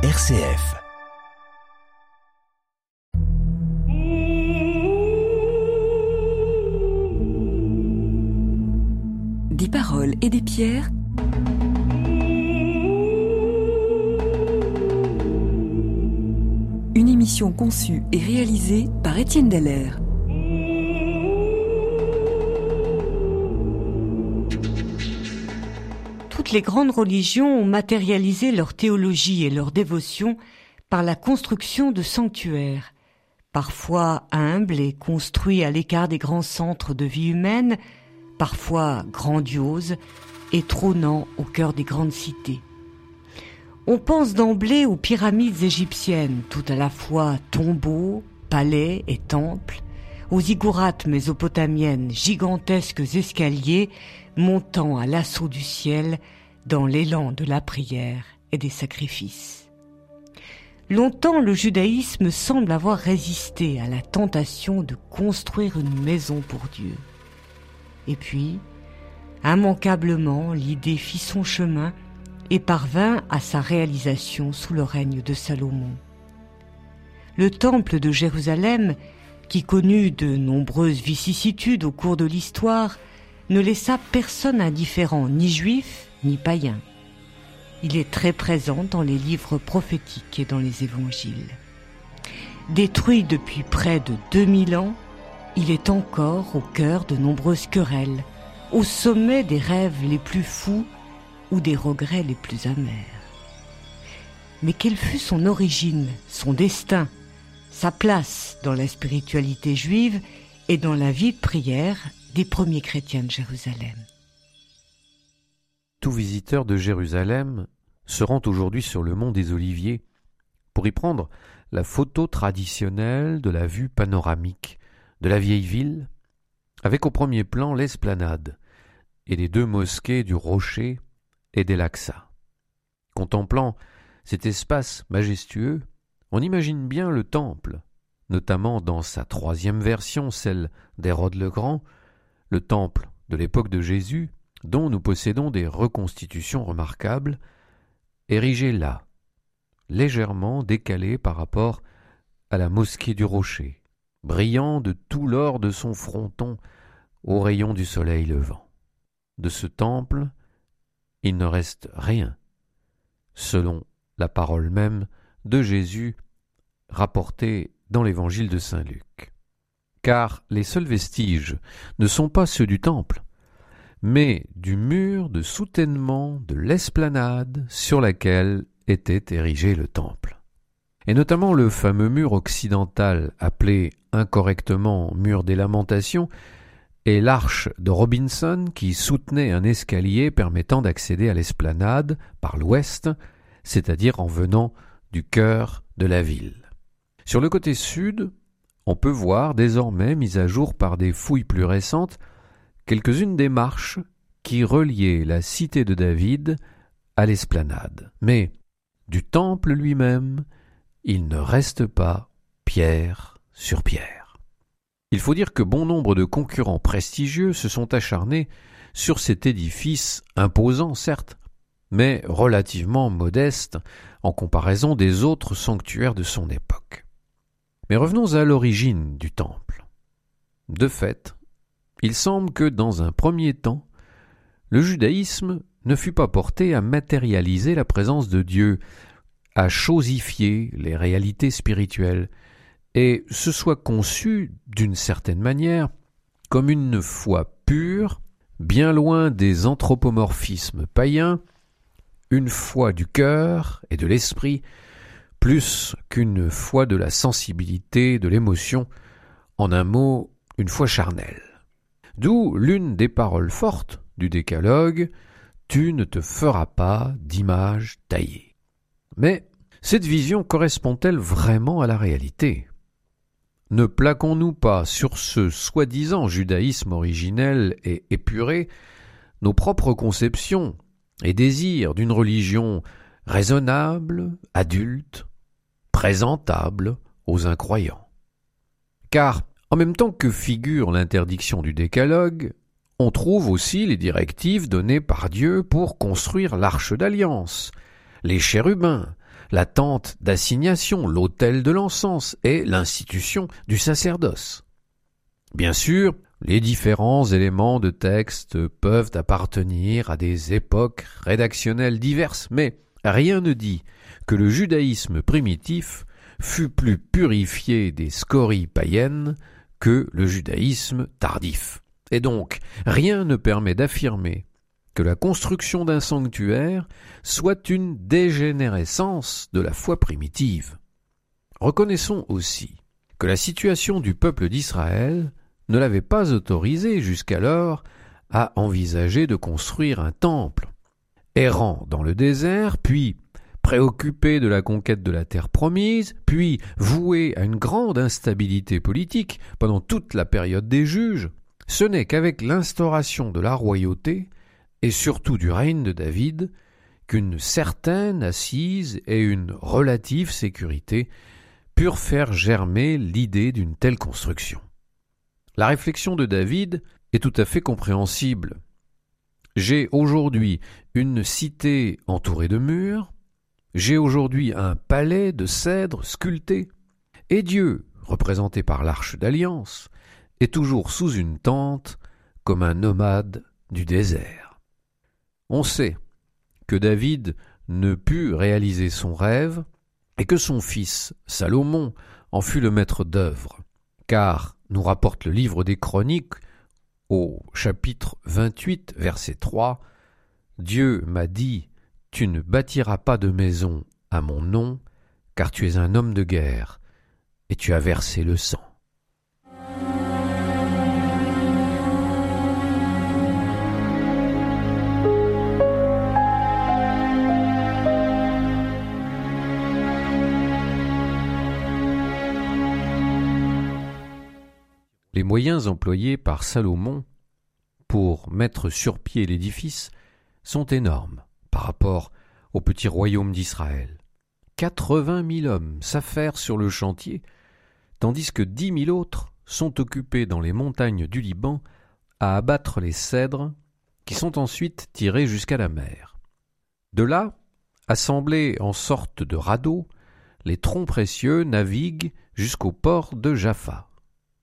RCF. Des paroles et des pierres. Une émission conçue et réalisée par Étienne Dallaire. Les grandes religions ont matérialisé leur théologie et leur dévotion par la construction de sanctuaires, parfois humbles et construits à l'écart des grands centres de vie humaine, parfois grandioses et trônant au cœur des grandes cités. On pense d'emblée aux pyramides égyptiennes, tout à la fois tombeaux, palais et temples, aux ziggourats mésopotamiennes, gigantesques escaliers montant à l'assaut du ciel dans l'élan de la prière et des sacrifices. Longtemps, le judaïsme semble avoir résisté à la tentation de construire une maison pour Dieu. Et puis, immanquablement, l'idée fit son chemin et parvint à sa réalisation sous le règne de Salomon. Le temple de Jérusalem, qui connut de nombreuses vicissitudes au cours de l'histoire, ne laissa personne indifférent, ni juif, ni païen. Il est très présent dans les livres prophétiques et dans les évangiles. Détruit depuis près de 2000 ans, il est encore au cœur de nombreuses querelles, au sommet des rêves les plus fous ou des regrets les plus amers. Mais quelle fut son origine, son destin, sa place dans la spiritualité juive et dans la vie de prière des premiers chrétiens de Jérusalem? Tout visiteur de Jérusalem se rend aujourd'hui sur le mont des Oliviers pour y prendre la photo traditionnelle de la vue panoramique de la vieille ville, avec au premier plan l'esplanade et les deux mosquées du Rocher et d'El-Aqsa. Contemplant cet espace majestueux, on imagine bien le temple, notamment dans sa troisième version, celle d'Hérode le Grand, le temple de l'époque de Jésus, dont nous possédons des reconstitutions remarquables, érigé là, légèrement décalé par rapport à la mosquée du rocher, brillant de tout l'or de son fronton au rayon du soleil levant. De ce temple, il ne reste rien, selon la parole même de Jésus rapportée dans l'évangile de Saint Luc. Car les seuls vestiges ne sont pas ceux du temple, mais du mur de soutènement de l'esplanade sur laquelle était érigé le temple. Et notamment le fameux mur occidental appelé incorrectement mur des lamentations et l'arche de Robinson qui soutenait un escalier permettant d'accéder à l'esplanade par l'ouest, c'est-à-dire en venant du cœur de la ville. Sur le côté sud, on peut voir désormais mis à jour par des fouilles plus récentes quelques-unes des marches qui reliaient la cité de David à l'esplanade. Mais du temple lui-même, il ne reste pas pierre sur pierre. Il faut dire que bon nombre de concurrents prestigieux se sont acharnés sur cet édifice imposant, certes, mais relativement modeste en comparaison des autres sanctuaires de son époque. Mais revenons à l'origine du temple. De fait, il semble que dans un premier temps, le judaïsme ne fut pas porté à matérialiser la présence de Dieu, à chosifier les réalités spirituelles, et se soit conçu, d'une certaine manière, comme une foi pure, bien loin des anthropomorphismes païens, une foi du cœur et de l'esprit, plus qu'une foi de la sensibilité, de l'émotion, en un mot, une foi charnelle. D'où l'une des paroles fortes du décalogue Tu ne te feras pas d'image taillée. Mais cette vision correspond-elle vraiment à la réalité? Ne plaquons-nous pas sur ce soi-disant judaïsme originel et épuré nos propres conceptions et désirs d'une religion raisonnable, adulte, présentable aux incroyants? Car en même temps que figure l'interdiction du décalogue, on trouve aussi les directives données par Dieu pour construire l'arche d'alliance, les chérubins, la tente d'assignation, l'autel de l'encens et l'institution du sacerdoce. Bien sûr, les différents éléments de texte peuvent appartenir à des époques rédactionnelles diverses, mais rien ne dit que le judaïsme primitif fut plus purifié des scories païennes que le judaïsme tardif. Et donc, rien ne permet d'affirmer que la construction d'un sanctuaire soit une dégénérescence de la foi primitive. Reconnaissons aussi que la situation du peuple d'Israël ne l'avait pas autorisé jusqu'alors à envisager de construire un temple. Errant dans le désert, puis préoccupé de la conquête de la terre promise, puis voué à une grande instabilité politique pendant toute la période des juges, ce n'est qu'avec l'instauration de la royauté, et surtout du règne de David, qu'une certaine assise et une relative sécurité purent faire germer l'idée d'une telle construction. La réflexion de David est tout à fait compréhensible. J'ai aujourd'hui une cité entourée de murs, j'ai aujourd'hui un palais de cèdre sculpté, et Dieu, représenté par l'arche d'alliance, est toujours sous une tente comme un nomade du désert. On sait que David ne put réaliser son rêve et que son fils Salomon en fut le maître d'œuvre, car, nous rapporte le livre des Chroniques, au chapitre 28, verset 3, Dieu m'a dit Tu ne bâtiras pas de maison à mon nom, car tu es un homme de guerre, et tu as versé le sang. Les moyens employés par Salomon pour mettre sur pied l'édifice sont énormes par rapport au petit royaume d'Israël. Quatre-vingt mille hommes s'affairent sur le chantier, tandis que dix mille autres sont occupés dans les montagnes du Liban à abattre les cèdres qui sont ensuite tirés jusqu'à la mer. De là, assemblés en sorte de radeaux, les troncs précieux naviguent jusqu'au port de Jaffa.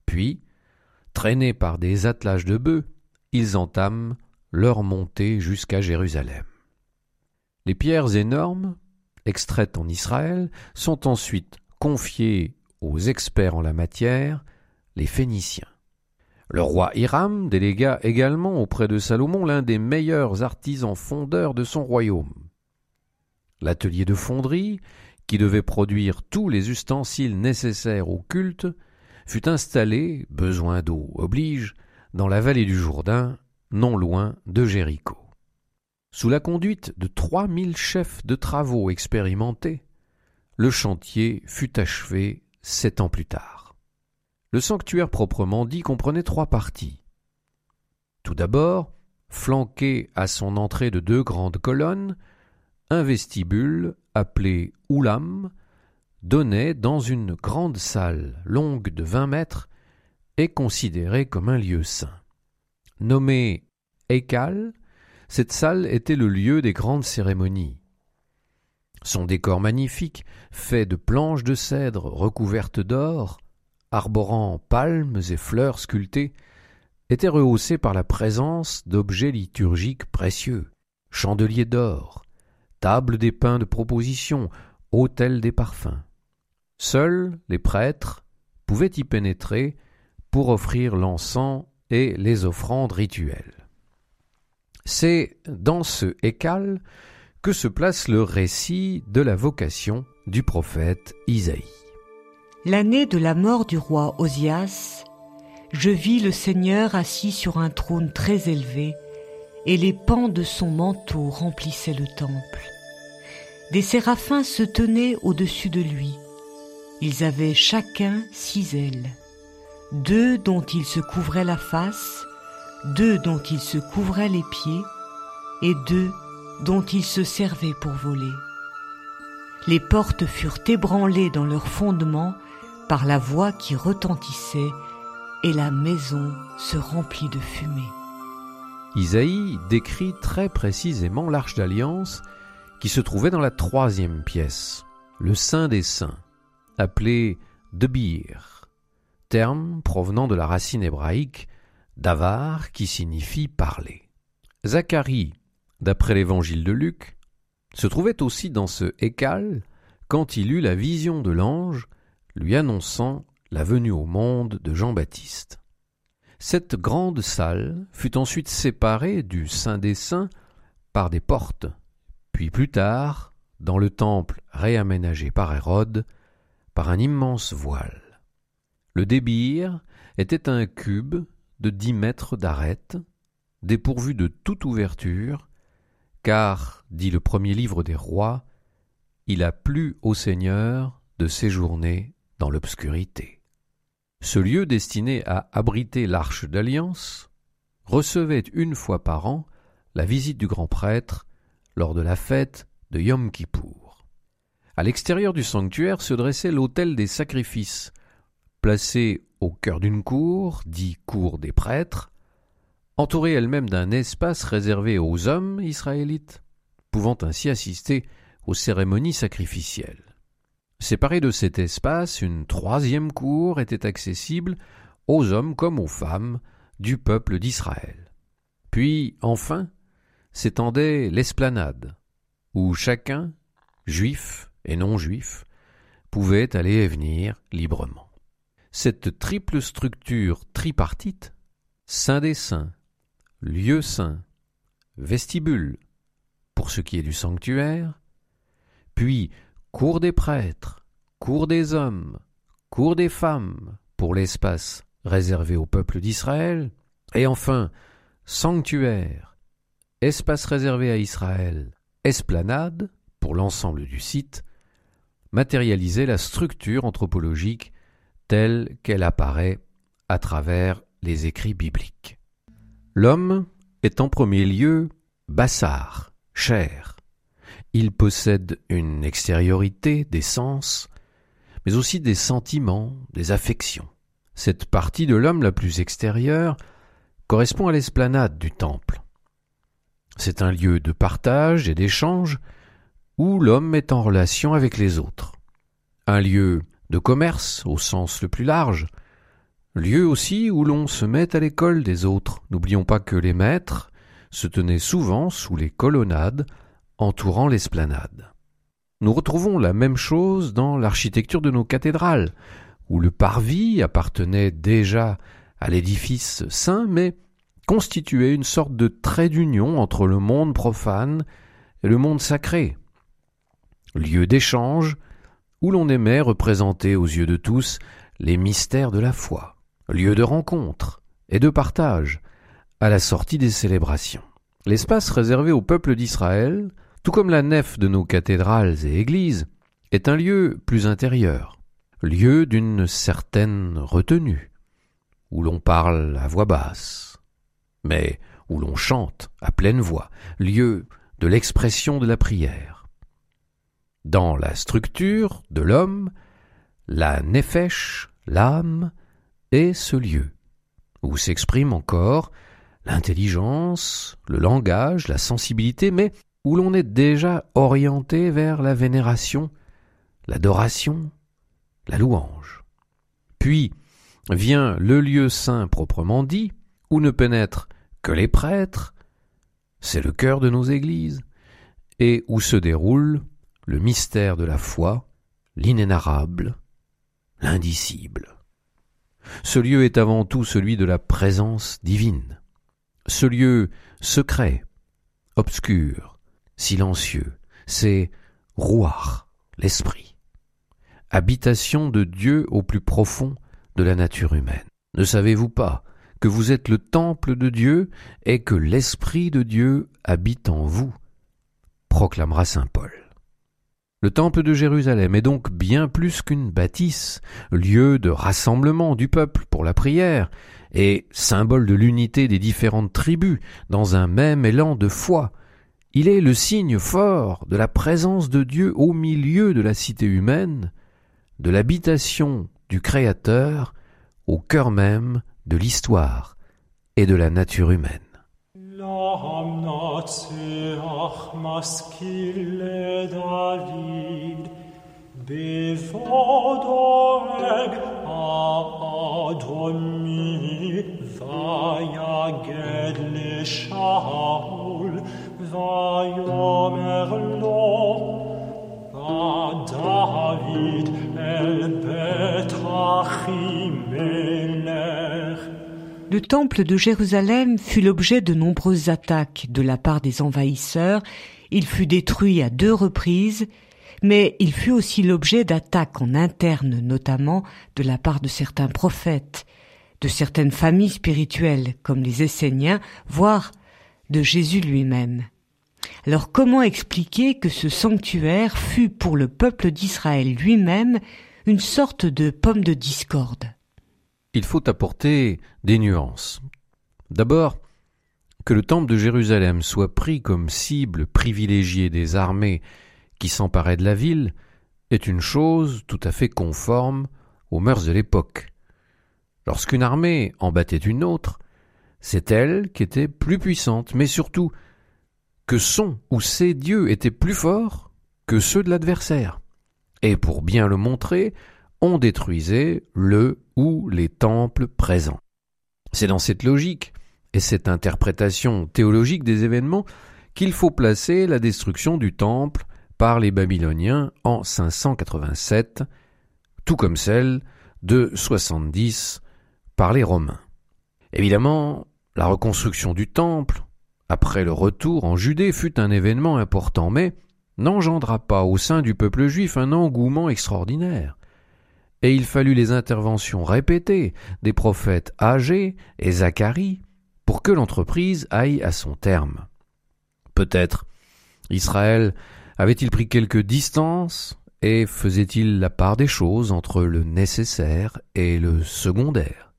Puis, Traînés par des attelages de bœufs, ils entament leur montée jusqu'à Jérusalem. Les pierres énormes, extraites en Israël, sont ensuite confiées aux experts en la matière, les Phéniciens. Le roi Hiram délégua également auprès de Salomon l'un des meilleurs artisans fondeurs de son royaume. L'atelier de fonderie, qui devait produire tous les ustensiles nécessaires au culte, fut installé, besoin d'eau oblige, dans la vallée du Jourdain, non loin de Jéricho. Sous la conduite de trois mille chefs de travaux expérimentés, le chantier fut achevé sept ans plus tard. Le sanctuaire proprement dit comprenait trois parties. Tout d'abord, flanqué à son entrée de deux grandes colonnes, un vestibule appelé Oulam, donnait dans une grande salle longue de vingt mètres et considérée comme un lieu saint. Nommée Ekal, cette salle était le lieu des grandes cérémonies. Son décor magnifique, fait de planches de cèdre recouvertes d'or, arborant palmes et fleurs sculptées, était rehaussé par la présence d'objets liturgiques précieux, chandeliers d'or, tables des pains de proposition, autels des parfums. Seuls les prêtres pouvaient y pénétrer pour offrir l'encens et les offrandes rituelles. C'est dans ce Hécal que se place le récit de la vocation du prophète Isaïe. L'année de la mort du roi Osias, je vis le Seigneur assis sur un trône très élevé, et les pans de son manteau remplissaient le temple. Des séraphins se tenaient au-dessus de lui, ils avaient chacun six ailes, deux dont ils se couvraient la face, deux dont ils se couvraient les pieds, et deux dont ils se servaient pour voler. Les portes furent ébranlées dans leur fondement par la voix qui retentissait, et la maison se remplit de fumée. Isaïe décrit très précisément l'arche d'alliance qui se trouvait dans la troisième pièce, le Saint des Saints, appelé Debir, terme provenant de la racine hébraïque davar qui signifie parler. Zacharie, d'après l'évangile de Luc, se trouvait aussi dans ce Hécal quand il eut la vision de l'ange lui annonçant la venue au monde de Jean-Baptiste. Cette grande salle fut ensuite séparée du Saint des Saints par des portes, puis plus tard, dans le temple réaménagé par Hérode, par un immense voile. Le débir était un cube de dix mètres d'arête, dépourvu de toute ouverture, car, dit le premier livre des rois, il a plu au Seigneur de séjourner dans l'obscurité. Ce lieu destiné à abriter l'arche d'alliance recevait une fois par an la visite du grand prêtre lors de la fête de Yom Kippour. À l'extérieur du sanctuaire se dressait l'autel des sacrifices, placé au cœur d'une cour, dit cour des prêtres, entourée elle-même d'un espace réservé aux hommes israélites, pouvant ainsi assister aux cérémonies sacrificielles. Séparée de cet espace, une troisième cour était accessible aux hommes comme aux femmes du peuple d'Israël. Puis, enfin, s'étendait l'esplanade, où chacun, juif et non juif, pouvait aller et venir librement. Cette triple structure tripartite, Saint des Saints, lieu saint, vestibule, pour ce qui est du sanctuaire, puis cour des prêtres, cour des hommes, cour des femmes, pour l'espace réservé au peuple d'Israël, et enfin sanctuaire, espace réservé à Israël, esplanade, pour l'ensemble du site, matérialisait la structure anthropologique telle qu'elle apparaît à travers les écrits bibliques. L'homme est en premier lieu bassar, chair, il possède une extériorité, des sens, mais aussi des sentiments, des affections. Cette partie de l'homme la plus extérieure correspond à l'esplanade du temple. C'est un lieu de partage et d'échange où l'homme est en relation avec les autres. Un lieu de commerce au sens le plus large, lieu aussi où l'on se met à l'école des autres. N'oublions pas que les maîtres se tenaient souvent sous les colonnades entourant l'esplanade. Nous retrouvons la même chose dans l'architecture de nos cathédrales, où le parvis appartenait déjà à l'édifice saint, mais constituait une sorte de trait d'union entre le monde profane et le monde sacré. Lieu d'échange, où l'on aimait représenter aux yeux de tous les mystères de la foi, lieu de rencontre et de partage à la sortie des célébrations. L'espace réservé au peuple d'Israël tout comme la nef de nos cathédrales et églises, est un lieu plus intérieur, lieu d'une certaine retenue, où l'on parle à voix basse, mais où l'on chante à pleine voix, lieu de l'expression de la prière. Dans la structure de l'homme, la nefesh, l'âme, est ce lieu, où s'exprime encore l'intelligence, le langage, la sensibilité, mais où l'on est déjà orienté vers la vénération, l'adoration, la louange. Puis vient le lieu saint proprement dit, où ne pénètrent que les prêtres, c'est le cœur de nos églises, et où se déroule le mystère de la foi, l'inénarrable, l'indicible. Ce lieu est avant tout celui de la présence divine, ce lieu secret, obscur, silencieux, c'est rouar, l'esprit, habitation de Dieu au plus profond de la nature humaine. Ne savez-vous pas que vous êtes le temple de Dieu et que l'Esprit de Dieu habite en vous? proclamera Saint Paul. Le temple de Jérusalem est donc bien plus qu'une bâtisse, lieu de rassemblement du peuple pour la prière, et symbole de l'unité des différentes tribus dans un même élan de foi, il est le signe fort de la présence de Dieu au milieu de la cité humaine, de l'habitation du Créateur au cœur même de l'histoire et de la nature humaine. Doamnațe, ah, maschile David, bevodoeg a Adonmi, vaia gedle Shaul, vaia merlo, a David el Betachimei, Le temple de Jérusalem fut l'objet de nombreuses attaques de la part des envahisseurs, il fut détruit à deux reprises, mais il fut aussi l'objet d'attaques en interne notamment de la part de certains prophètes, de certaines familles spirituelles comme les Esséniens, voire de Jésus lui-même. Alors comment expliquer que ce sanctuaire fut pour le peuple d'Israël lui-même une sorte de pomme de discorde? Il faut apporter des nuances. D'abord, que le temple de Jérusalem soit pris comme cible privilégiée des armées qui s'emparaient de la ville est une chose tout à fait conforme aux mœurs de l'époque. Lorsqu'une armée en battait une autre, c'est elle qui était plus puissante, mais surtout que son ou ses dieux étaient plus forts que ceux de l'adversaire. Et pour bien le montrer, on détruisait le ou les temples présents. C'est dans cette logique et cette interprétation théologique des événements qu'il faut placer la destruction du temple par les Babyloniens en 587, tout comme celle de 70 par les Romains. Évidemment, la reconstruction du temple, après le retour en Judée, fut un événement important, mais n'engendra pas au sein du peuple juif un engouement extraordinaire. Et il fallut les interventions répétées des prophètes âgés et Zacharie pour que l'entreprise aille à son terme. Peut-être Israël avait-il pris quelques distances et faisait-il la part des choses entre le nécessaire et le secondaire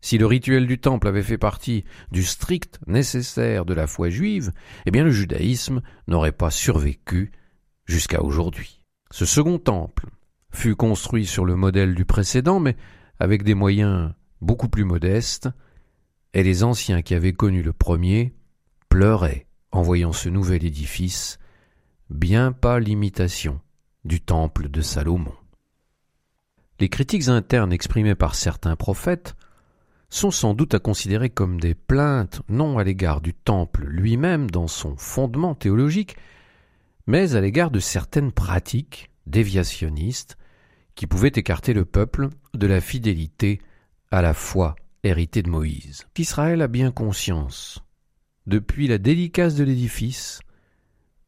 Si le rituel du temple avait fait partie du strict nécessaire de la foi juive, eh bien le judaïsme n'aurait pas survécu jusqu'à aujourd'hui. Ce second temple fut construit sur le modèle du précédent, mais avec des moyens beaucoup plus modestes, et les anciens qui avaient connu le premier pleuraient en voyant ce nouvel édifice bien pas l'imitation du temple de Salomon. Les critiques internes exprimées par certains prophètes sont sans doute à considérer comme des plaintes non à l'égard du temple lui-même dans son fondement théologique, mais à l'égard de certaines pratiques déviationnistes qui pouvaient écarter le peuple de la fidélité à la foi héritée de Moïse. Israël a bien conscience, depuis la dédicace de l'édifice,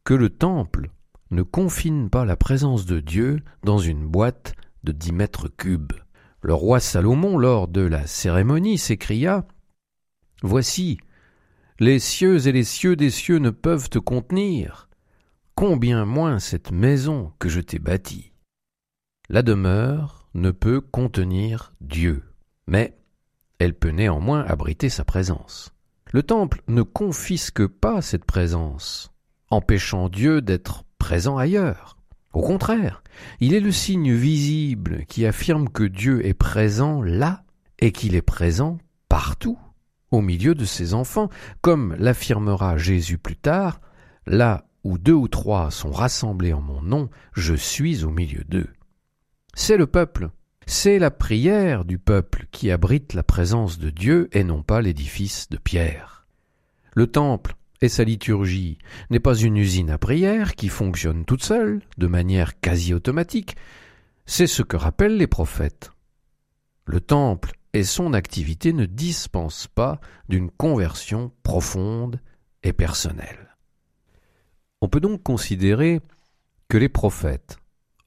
que le temple ne confine pas la présence de Dieu dans une boîte de dix mètres cubes. Le roi Salomon, lors de la cérémonie, s'écria Voici, les cieux et les cieux des cieux ne peuvent te contenir, combien moins cette maison que je t'ai bâtie. La demeure ne peut contenir Dieu, mais elle peut néanmoins abriter sa présence. Le temple ne confisque pas cette présence, empêchant Dieu d'être présent ailleurs. Au contraire, il est le signe visible qui affirme que Dieu est présent là et qu'il est présent partout, au milieu de ses enfants, comme l'affirmera Jésus plus tard, là où deux ou trois sont rassemblés en mon nom, je suis au milieu d'eux. C'est le peuple, c'est la prière du peuple qui abrite la présence de Dieu et non pas l'édifice de pierre. Le temple et sa liturgie n'est pas une usine à prière qui fonctionne toute seule, de manière quasi automatique, c'est ce que rappellent les prophètes. Le temple et son activité ne dispensent pas d'une conversion profonde et personnelle. On peut donc considérer que les prophètes,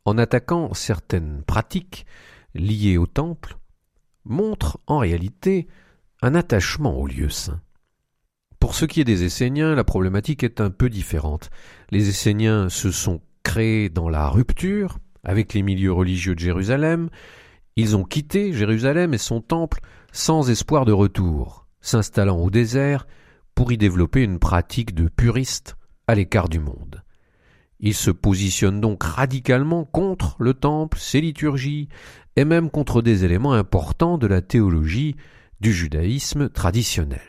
en attaquant certaines pratiques liées au temple, montrent en réalité un attachement au lieu saint. Pour ce qui est des Esséniens, la problématique est un peu différente. Les Esséniens se sont créés dans la rupture avec les milieux religieux de Jérusalem. Ils ont quitté Jérusalem et son temple sans espoir de retour, s'installant au désert pour y développer une pratique de puriste à l'écart du monde. Ils se positionnent donc radicalement contre le temple, ses liturgies, et même contre des éléments importants de la théologie du judaïsme traditionnel.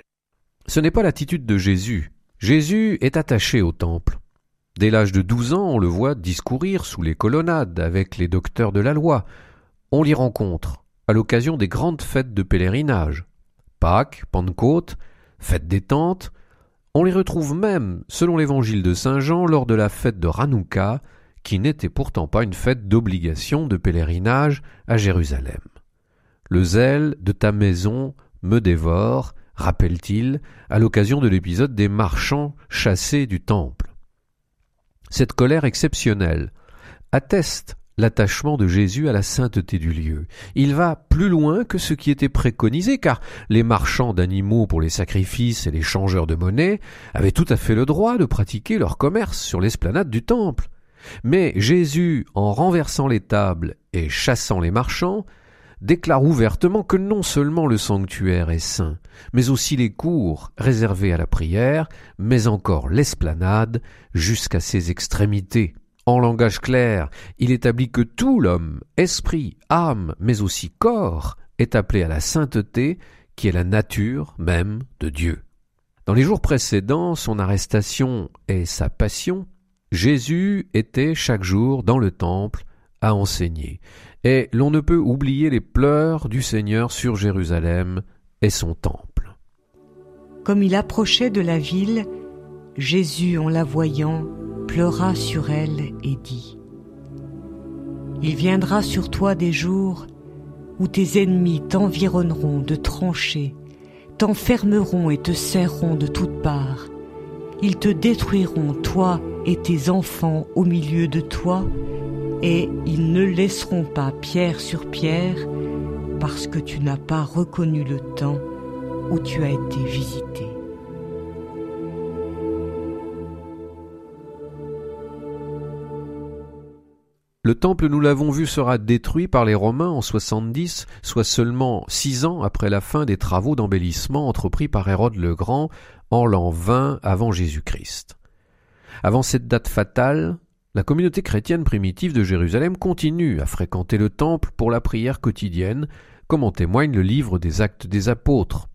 Ce n'est pas l'attitude de Jésus. Jésus est attaché au temple. Dès l'âge de douze ans, on le voit discourir sous les colonnades avec les docteurs de la loi. On l'y rencontre à l'occasion des grandes fêtes de pèlerinage. Pâques, Pentecôte, fête des tentes. On les retrouve même, selon l'évangile de Saint Jean, lors de la fête de Hanouka, qui n'était pourtant pas une fête d'obligation de pèlerinage à Jérusalem. Le zèle de ta maison me dévore, rappelle-t-il, à l'occasion de l'épisode des marchands chassés du temple. Cette colère exceptionnelle atteste l'attachement de Jésus à la sainteté du lieu. Il va plus loin que ce qui était préconisé, car les marchands d'animaux pour les sacrifices et les changeurs de monnaie avaient tout à fait le droit de pratiquer leur commerce sur l'esplanade du temple. Mais Jésus, en renversant les tables et chassant les marchands, déclare ouvertement que non seulement le sanctuaire est saint, mais aussi les cours réservés à la prière, mais encore l'esplanade jusqu'à ses extrémités. En langage clair, il établit que tout l'homme, esprit, âme, mais aussi corps, est appelé à la sainteté, qui est la nature même de Dieu. Dans les jours précédents, son arrestation et sa passion, Jésus était chaque jour dans le temple à enseigner, et l'on ne peut oublier les pleurs du Seigneur sur Jérusalem et son temple. Comme il approchait de la ville, Jésus, en la voyant, pleura sur elle et dit Il viendra sur toi des jours où tes ennemis t'environneront de tranchées, t'enfermeront et te serreront de toutes parts. Ils te détruiront, toi et tes enfants au milieu de toi, et ils ne laisseront pas pierre sur pierre, parce que tu n'as pas reconnu le temps où tu as été visité. Le temple, nous l'avons vu, sera détruit par les Romains en 70, soit seulement six ans après la fin des travaux d'embellissement entrepris par Hérode le Grand en l'an 20 avant Jésus-Christ. Avant cette date fatale, la communauté chrétienne primitive de Jérusalem continue à fréquenter le temple pour la prière quotidienne, comme en témoigne le livre des Actes des Apôtres.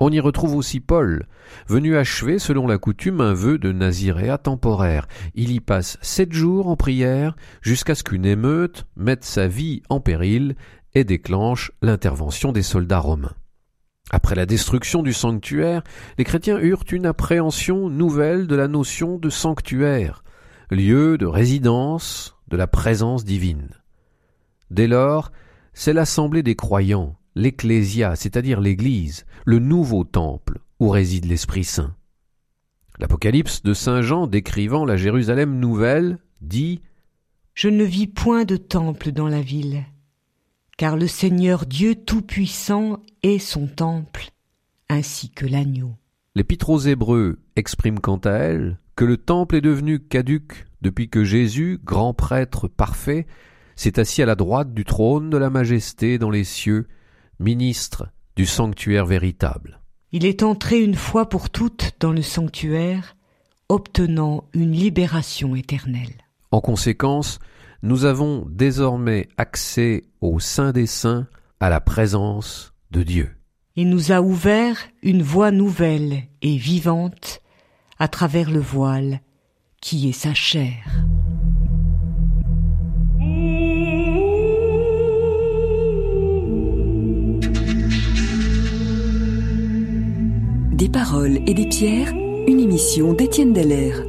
On y retrouve aussi Paul, venu achever selon la coutume un vœu de naziréa temporaire. Il y passe sept jours en prière jusqu'à ce qu'une émeute mette sa vie en péril et déclenche l'intervention des soldats romains. Après la destruction du sanctuaire, les chrétiens eurent une appréhension nouvelle de la notion de sanctuaire, lieu de résidence de la présence divine. Dès lors, c'est l'assemblée des croyants l'Ecclésia, c'est-à-dire l'Église, le nouveau temple où réside l'Esprit Saint. L'Apocalypse de Saint Jean décrivant la Jérusalem nouvelle dit Je ne vis point de temple dans la ville, car le Seigneur Dieu Tout-Puissant est son temple, ainsi que l'agneau. L'Épître aux Hébreux exprime quant à elle que le temple est devenu caduque depuis que Jésus, grand prêtre parfait, s'est assis à la droite du trône de la majesté dans les cieux ministre du sanctuaire véritable. Il est entré une fois pour toutes dans le sanctuaire, obtenant une libération éternelle. En conséquence, nous avons désormais accès au Saint des Saints, à la présence de Dieu. Il nous a ouvert une voie nouvelle et vivante à travers le voile qui est sa chair. Des paroles et des pierres, une émission d'Étienne Dallaire.